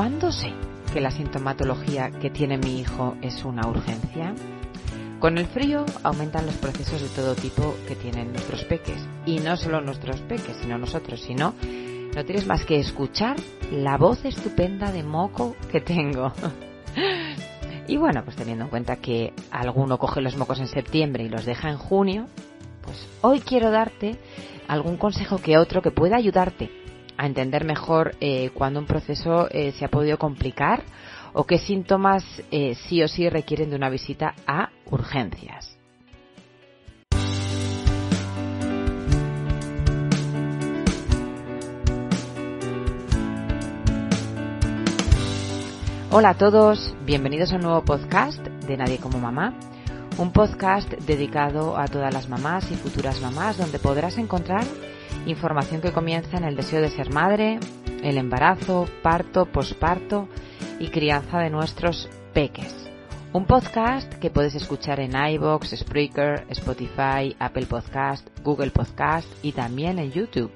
¿Cuándo sé que la sintomatología que tiene mi hijo es una urgencia? Con el frío aumentan los procesos de todo tipo que tienen nuestros peques. Y no solo nuestros peques, sino nosotros, sino no tienes más que escuchar la voz estupenda de moco que tengo. y bueno, pues teniendo en cuenta que alguno coge los mocos en septiembre y los deja en junio, pues hoy quiero darte algún consejo que otro que pueda ayudarte a entender mejor eh, cuando un proceso eh, se ha podido complicar o qué síntomas eh, sí o sí requieren de una visita a urgencias. Hola a todos, bienvenidos a un nuevo podcast de Nadie como Mamá, un podcast dedicado a todas las mamás y futuras mamás donde podrás encontrar información que comienza en el deseo de ser madre, el embarazo, parto, posparto y crianza de nuestros peques. Un podcast que puedes escuchar en iBox, Spreaker, Spotify, Apple Podcast, Google Podcast y también en YouTube.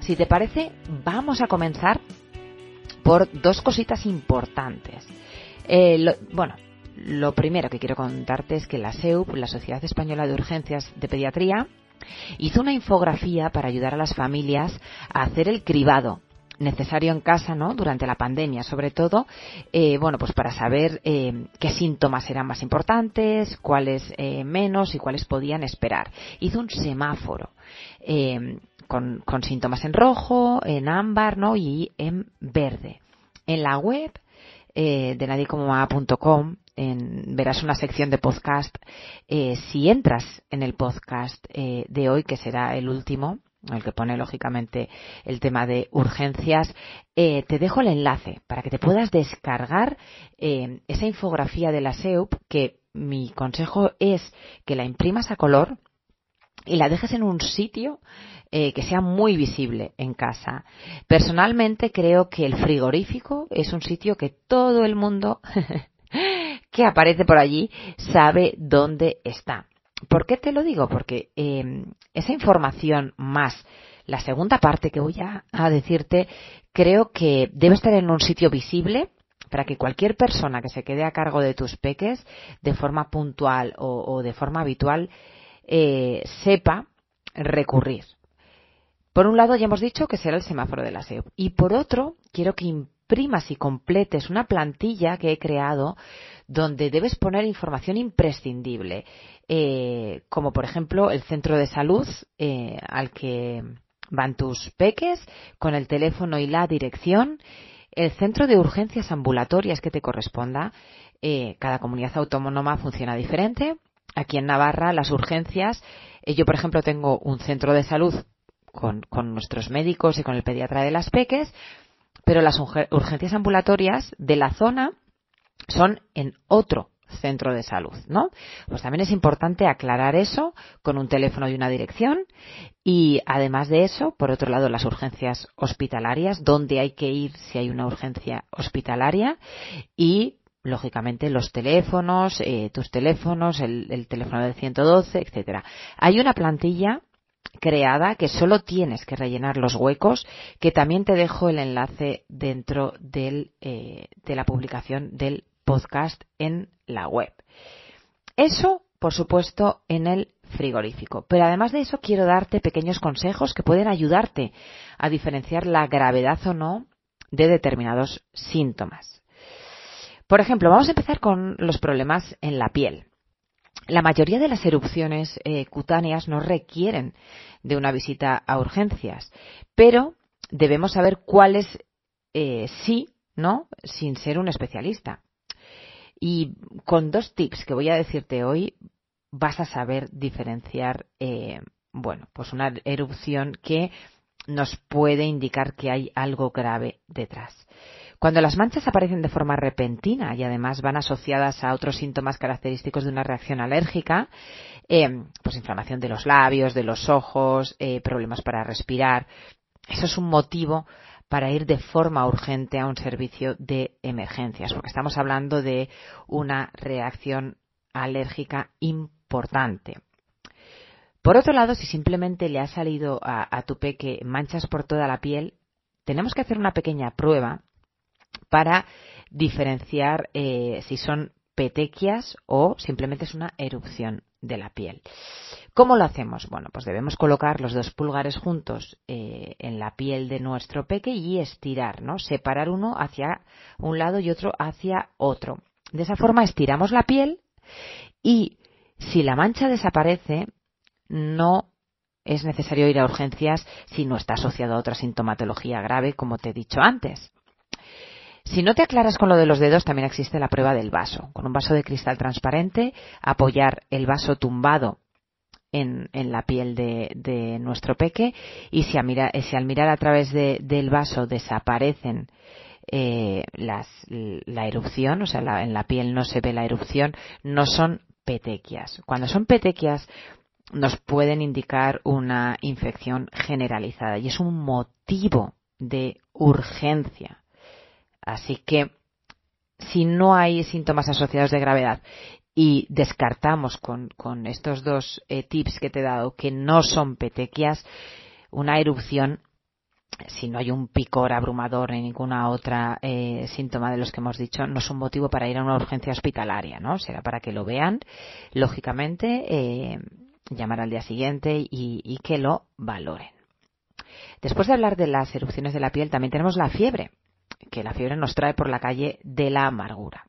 Si te parece, vamos a comenzar por dos cositas importantes. Eh, bueno, lo primero que quiero contarte es que la SEUP, la Sociedad Española de Urgencias de Pediatría, hizo una infografía para ayudar a las familias a hacer el cribado necesario en casa, ¿no? Durante la pandemia, sobre todo, eh, bueno, pues para saber eh, qué síntomas eran más importantes, cuáles eh, menos y cuáles podían esperar. Hizo un semáforo con, con, síntomas en rojo, en ámbar, ¿no? Y en verde. En la web de nadiecomoma.com verás una sección de podcast. Eh, si entras en el podcast eh, de hoy, que será el último, el que pone lógicamente el tema de urgencias, eh, te dejo el enlace para que te puedas descargar esa infografía de la SEUP que mi consejo es que la imprimas a color y la dejes en un sitio que sea muy visible en casa. Personalmente creo que el frigorífico es un sitio que todo el mundo que aparece por allí sabe dónde está. ¿Por qué te lo digo? Porque eh, esa información más la segunda parte que voy a, decirte creo que debe estar en un sitio visible para que cualquier persona que se quede a cargo de tus peques de forma puntual o, de forma habitual eh, sepa recurrir. Por un lado ya hemos dicho que será el semáforo de la SEO y por otro quiero que imprimas y completes una plantilla que he creado donde debes poner información imprescindible, eh, como por ejemplo el centro de salud eh, al que van tus peques, con el teléfono y la dirección, el centro de urgencias ambulatorias que te corresponda. Eh, cada comunidad autónoma funciona diferente. Aquí en Navarra las urgencias, yo por ejemplo tengo un centro de salud con, con nuestros médicos y con el pediatra de las peques, pero las urgencias ambulatorias de la zona son en otro centro de salud, ¿no? Pues también es importante aclarar eso con un teléfono y una dirección y además de eso, por otro lado, las urgencias hospitalarias, dónde hay que ir si hay una urgencia hospitalaria y lógicamente los teléfonos, eh, tus teléfonos, el, el teléfono del 112, etcétera. Hay una plantilla creada que solo tienes que rellenar los huecos, que también te dejo el enlace dentro eh, de la publicación del podcast en la web. Eso, por supuesto, en el frigorífico. Pero además de eso, quiero darte pequeños consejos que pueden ayudarte a diferenciar la gravedad o no de determinados síntomas. Por ejemplo, vamos a empezar con los problemas en la piel. La mayoría de las erupciones eh, cutáneas no requieren de una visita a urgencias, pero debemos saber cuáles eh, sí, ¿no? Sin ser un especialista. Y con dos tips que voy a decirte hoy, vas a saber diferenciar, eh, bueno, pues una erupción que nos puede indicar que hay algo grave detrás. Cuando las manchas aparecen de forma repentina y además van asociadas a otros síntomas característicos de una reacción alérgica, eh, pues inflamación de los labios, de los ojos, eh, problemas para respirar, eso es un motivo para ir de forma urgente a un servicio de emergencias, porque estamos hablando de una reacción alérgica importante. Por otro lado, si simplemente le ha salido a, a tu peque manchas por toda la piel, tenemos que hacer una pequeña prueba para diferenciar eh, si son petequias o simplemente es una erupción de la piel. ¿Cómo lo hacemos? Bueno, pues debemos colocar los dos pulgares juntos eh, en la piel de nuestro peque y estirar, ¿no? Separar uno hacia un lado y otro hacia otro. De esa forma estiramos la piel y si la mancha desaparece, no es necesario ir a urgencias si no está asociado a otra sintomatología grave, como te he dicho antes. Si no te aclaras con lo de los dedos, también existe la prueba del vaso. Con un vaso de cristal transparente, apoyar el vaso tumbado en, la piel de, nuestro peque y si, al mirar a través del vaso desaparecen eh, la erupción, o sea, en la piel no se ve la erupción, no son petequias. Cuando son petequias nos pueden indicar una infección generalizada y es un motivo de urgencia Así que si no hay síntomas asociados de gravedad y descartamos con, estos dos eh, tips que te he dado que no son petequias, una erupción, si no hay un picor abrumador ni ninguna otra eh, síntoma de los que hemos dicho, no es un motivo para ir a una urgencia hospitalaria, ¿no? Será para que lo vean, lógicamente, eh, llamar al día siguiente y que lo valoren. Después de hablar de las erupciones de la piel, también tenemos la fiebre que la fiebre nos trae por la calle de la amargura.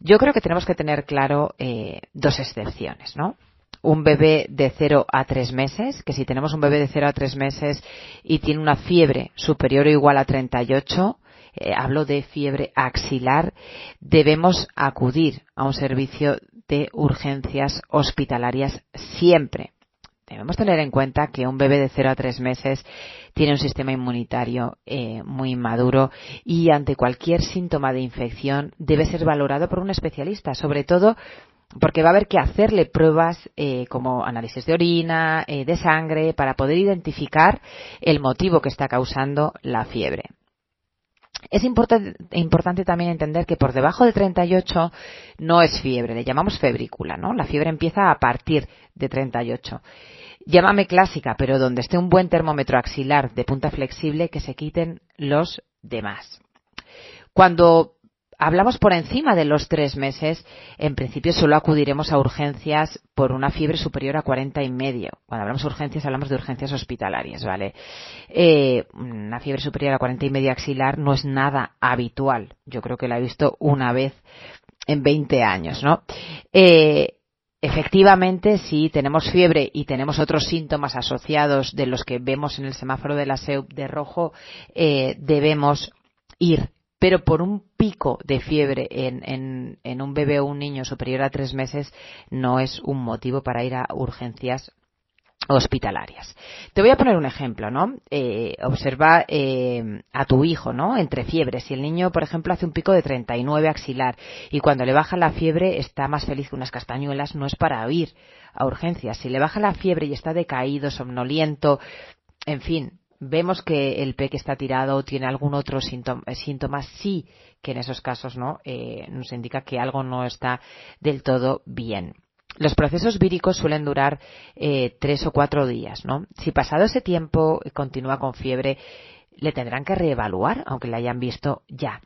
Yo creo que tenemos que tener claro eh, dos excepciones, ¿no? Un bebé de 0 a 3 meses, que si tenemos un bebé de 0 a 3 meses y tiene una fiebre superior o igual a 38, eh, hablo de fiebre axilar, debemos acudir a un servicio de urgencias hospitalarias siempre debemos tener en cuenta que un bebé de 0 a 3 meses tiene un sistema inmunitario eh, muy maduro y ante cualquier síntoma de infección debe ser valorado por un especialista, sobre todo porque va a haber que hacerle pruebas eh, como análisis de orina, eh, de sangre, para poder identificar el motivo que está causando la fiebre. Es importante también entender que por debajo de 38 no es fiebre, le llamamos febrícula, ¿no? La fiebre empieza a partir de 38. Llámame clásica, pero donde esté un buen termómetro axilar de punta flexible que se quiten los demás. Cuando hablamos por encima de los tres meses, en principio solo acudiremos a urgencias por una fiebre superior a 40 y medio. Cuando hablamos de urgencias, hablamos de urgencias hospitalarias, ¿vale? Eh, una fiebre superior a 40 y medio axilar no es nada habitual. Yo creo que la he visto una vez en 20 años, ¿no? Eh, Efectivamente, si tenemos fiebre y tenemos otros síntomas asociados de los que vemos en el semáforo de la SEUP de rojo, eh, debemos ir. Pero por un pico de fiebre en, en, un bebé o un niño superior a tres meses no es un motivo para ir a urgencias hospitalarias. Te voy a poner un ejemplo, ¿no? Eh, observa eh, a tu hijo, ¿no? Entre fiebres. Si el niño, por ejemplo, hace un pico de 39 axilar y cuando le baja la fiebre está más feliz que unas castañuelas, no es para ir a urgencias. Si le baja la fiebre y está decaído, somnoliento, en fin, vemos que el peque está tirado o tiene algún otro síntoma, sí que en esos casos, ¿no? Eh, nos indica que algo no está del todo bien. Los procesos víricos suelen durar eh, tres o cuatro días, ¿no? Si pasado ese tiempo continúa con fiebre, le tendrán que reevaluar, aunque le hayan visto ya.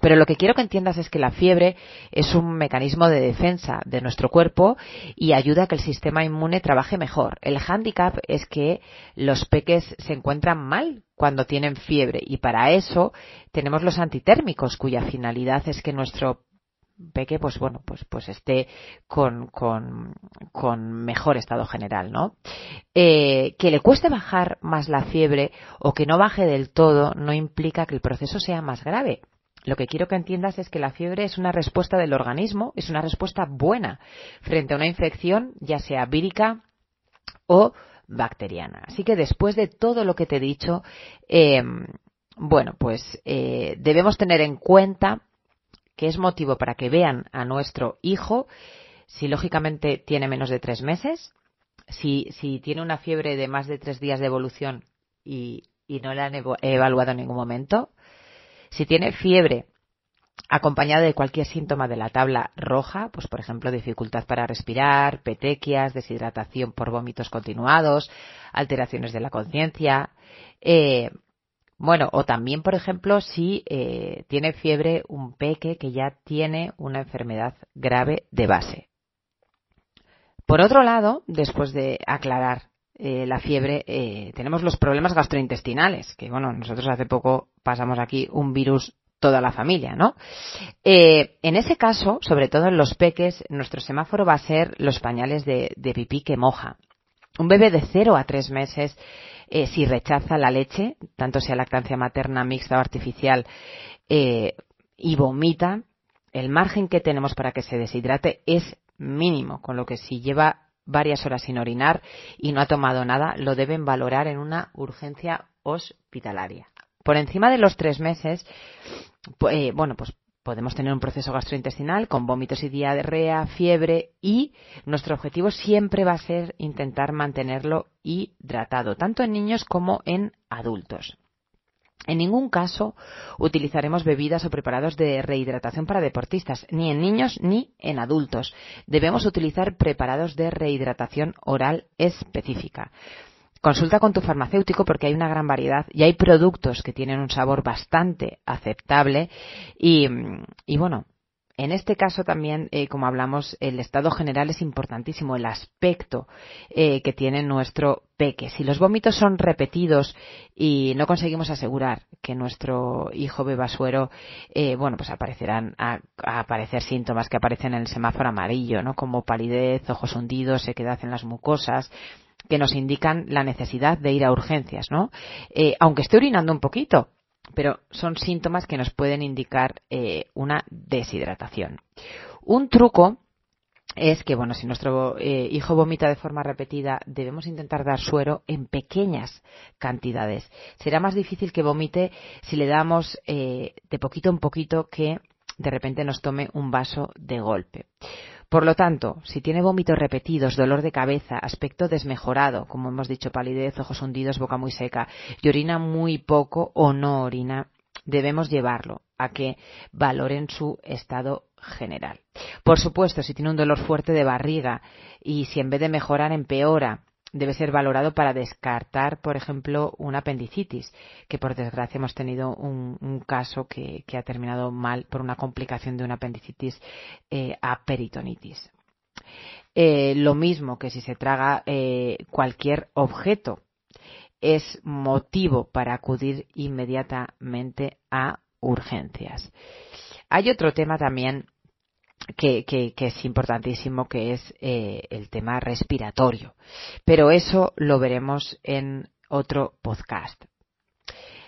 Pero lo que quiero que entiendas es que la fiebre es un mecanismo de defensa de nuestro cuerpo y ayuda a que el sistema inmune trabaje mejor. El hándicap es que los peques se encuentran mal cuando tienen fiebre y para eso tenemos los antitérmicos cuya finalidad es que nuestro peque pues bueno pues pues esté con, con, con mejor estado general no eh, que le cueste bajar más la fiebre o que no baje del todo no implica que el proceso sea más grave lo que quiero que entiendas es que la fiebre es una respuesta del organismo es una respuesta buena frente a una infección ya sea vírica o bacteriana. Así que después de todo lo que te he dicho eh, bueno pues eh, debemos tener en cuenta que es motivo para que vean a nuestro hijo si lógicamente tiene menos de tres meses, si, si tiene una fiebre de más de tres días de evolución y, y no la han evaluado en ningún momento, si tiene fiebre acompañada de cualquier síntoma de la tabla roja, pues por ejemplo dificultad para respirar, petequias, deshidratación por vómitos continuados, alteraciones de la conciencia, eh, Bueno, o también, por ejemplo, si eh, tiene fiebre un peque que ya tiene una enfermedad grave de base. Por otro lado, después de aclarar eh, la fiebre, eh, tenemos los problemas gastrointestinales, que bueno, nosotros hace poco pasamos aquí un virus toda la familia, ¿no? en ese caso, sobre todo en los peques, nuestro semáforo va a ser los pañales de, de pipí que moja. Un bebé de 0 a 3 meses eh, si rechaza la leche, tanto sea lactancia materna, mixta o artificial, eh, y vomita, el margen que tenemos para que se deshidrate es mínimo, con lo que si lleva varias horas sin orinar y no ha tomado nada, lo deben valorar en una urgencia hospitalaria. Por encima de los tres meses, eh, bueno, pues podemos tener un proceso gastrointestinal con vómitos y diarrea, fiebre y nuestro objetivo siempre va a ser intentar mantenerlo hidratado, tanto en niños como en adultos. En ningún caso utilizaremos bebidas o preparados de rehidratación para deportistas, ni en niños ni en adultos. Debemos utilizar preparados de rehidratación oral específica. Consulta con tu farmacéutico porque hay una gran variedad y hay productos que tienen un sabor bastante aceptable y, bueno, en este caso también, eh, como hablamos, el estado general es importantísimo, el aspecto eh, que tiene nuestro peque. Si los vómitos son repetidos y no conseguimos asegurar que nuestro hijo beba suero, eh, bueno, pues aparecerán a, aparecer síntomas que aparecen en el semáforo amarillo, ¿no? Como palidez, ojos hundidos, sequedad en las mucosas, que nos indican la necesidad de ir a urgencias, ¿no? Aunque esté orinando un poquito, pero son síntomas que nos pueden indicar eh, una deshidratación. Un truco es que, bueno, si nuestro eh, hijo vomita de forma repetida, debemos intentar dar suero en pequeñas cantidades. Será más difícil que vomite si le damos de poquito en poquito que de repente nos tome un vaso de golpe. Por lo tanto, si tiene vómitos repetidos, dolor de cabeza, aspecto desmejorado, como hemos dicho, palidez, ojos hundidos, boca muy seca, y orina muy poco o no orina, debemos llevarlo a que valoren su estado general. Por supuesto, si tiene un dolor fuerte de barriga y si en vez de mejorar empeora, debe ser valorado para descartar, por ejemplo, una apendicitis, que por desgracia hemos tenido un, caso que, ha terminado mal por una complicación de una apendicitis eh, a peritonitis. Eh, lo mismo que si se traga eh, cualquier objeto, es motivo para acudir inmediatamente a urgencias. Hay otro tema también que, es importantísimo, que es eh, el tema respiratorio. Pero eso lo veremos en otro podcast.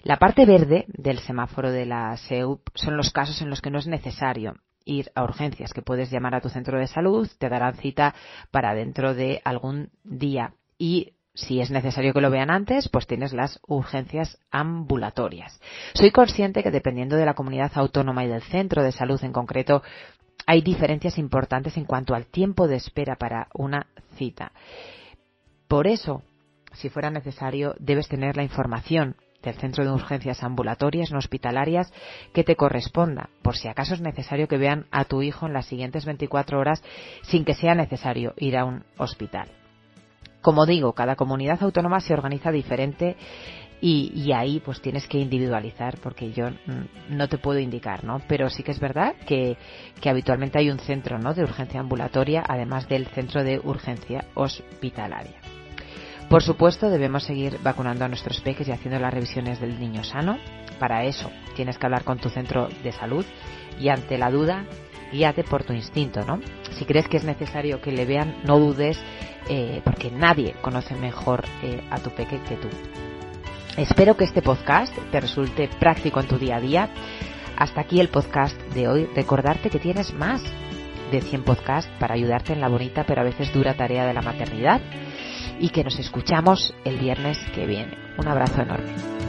La parte verde del semáforo de la SEUP son los casos en los que no es necesario ir a urgencias, que puedes llamar a tu centro de salud, te darán cita para dentro de algún día si es necesario que lo vean antes, pues tienes las urgencias ambulatorias. Soy consciente que dependiendo de la comunidad autónoma y del centro de salud en concreto, hay diferencias importantes en cuanto al tiempo de espera para una cita. Por eso, si fuera necesario, debes tener la información del centro de urgencias ambulatorias no hospitalarias que te corresponda, por si acaso es necesario que vean a tu hijo en las siguientes 24 horas sin que sea necesario ir a un hospital. Como digo, cada comunidad autónoma se organiza diferente y, ahí pues tienes que individualizar porque yo no te puedo indicar, ¿no? Pero sí que es verdad que, que habitualmente hay un centro, ¿no? De urgencia ambulatoria además del centro de urgencia hospitalaria. Por supuesto, debemos seguir vacunando a nuestros peques y haciendo las revisiones del niño sano. Para eso tienes que hablar con tu centro de salud y ante la duda, guíate por tu instinto, ¿no? Si crees que es necesario que le vean, no dudes, eh, porque nadie conoce mejor eh, a tu peque que tú. Espero que este podcast te resulte práctico en tu día a día. Hasta aquí el podcast de hoy. Recordarte que tienes más de 100 podcasts para ayudarte en la bonita pero a veces dura tarea de la maternidad y que nos escuchamos el viernes que viene. Un abrazo enorme.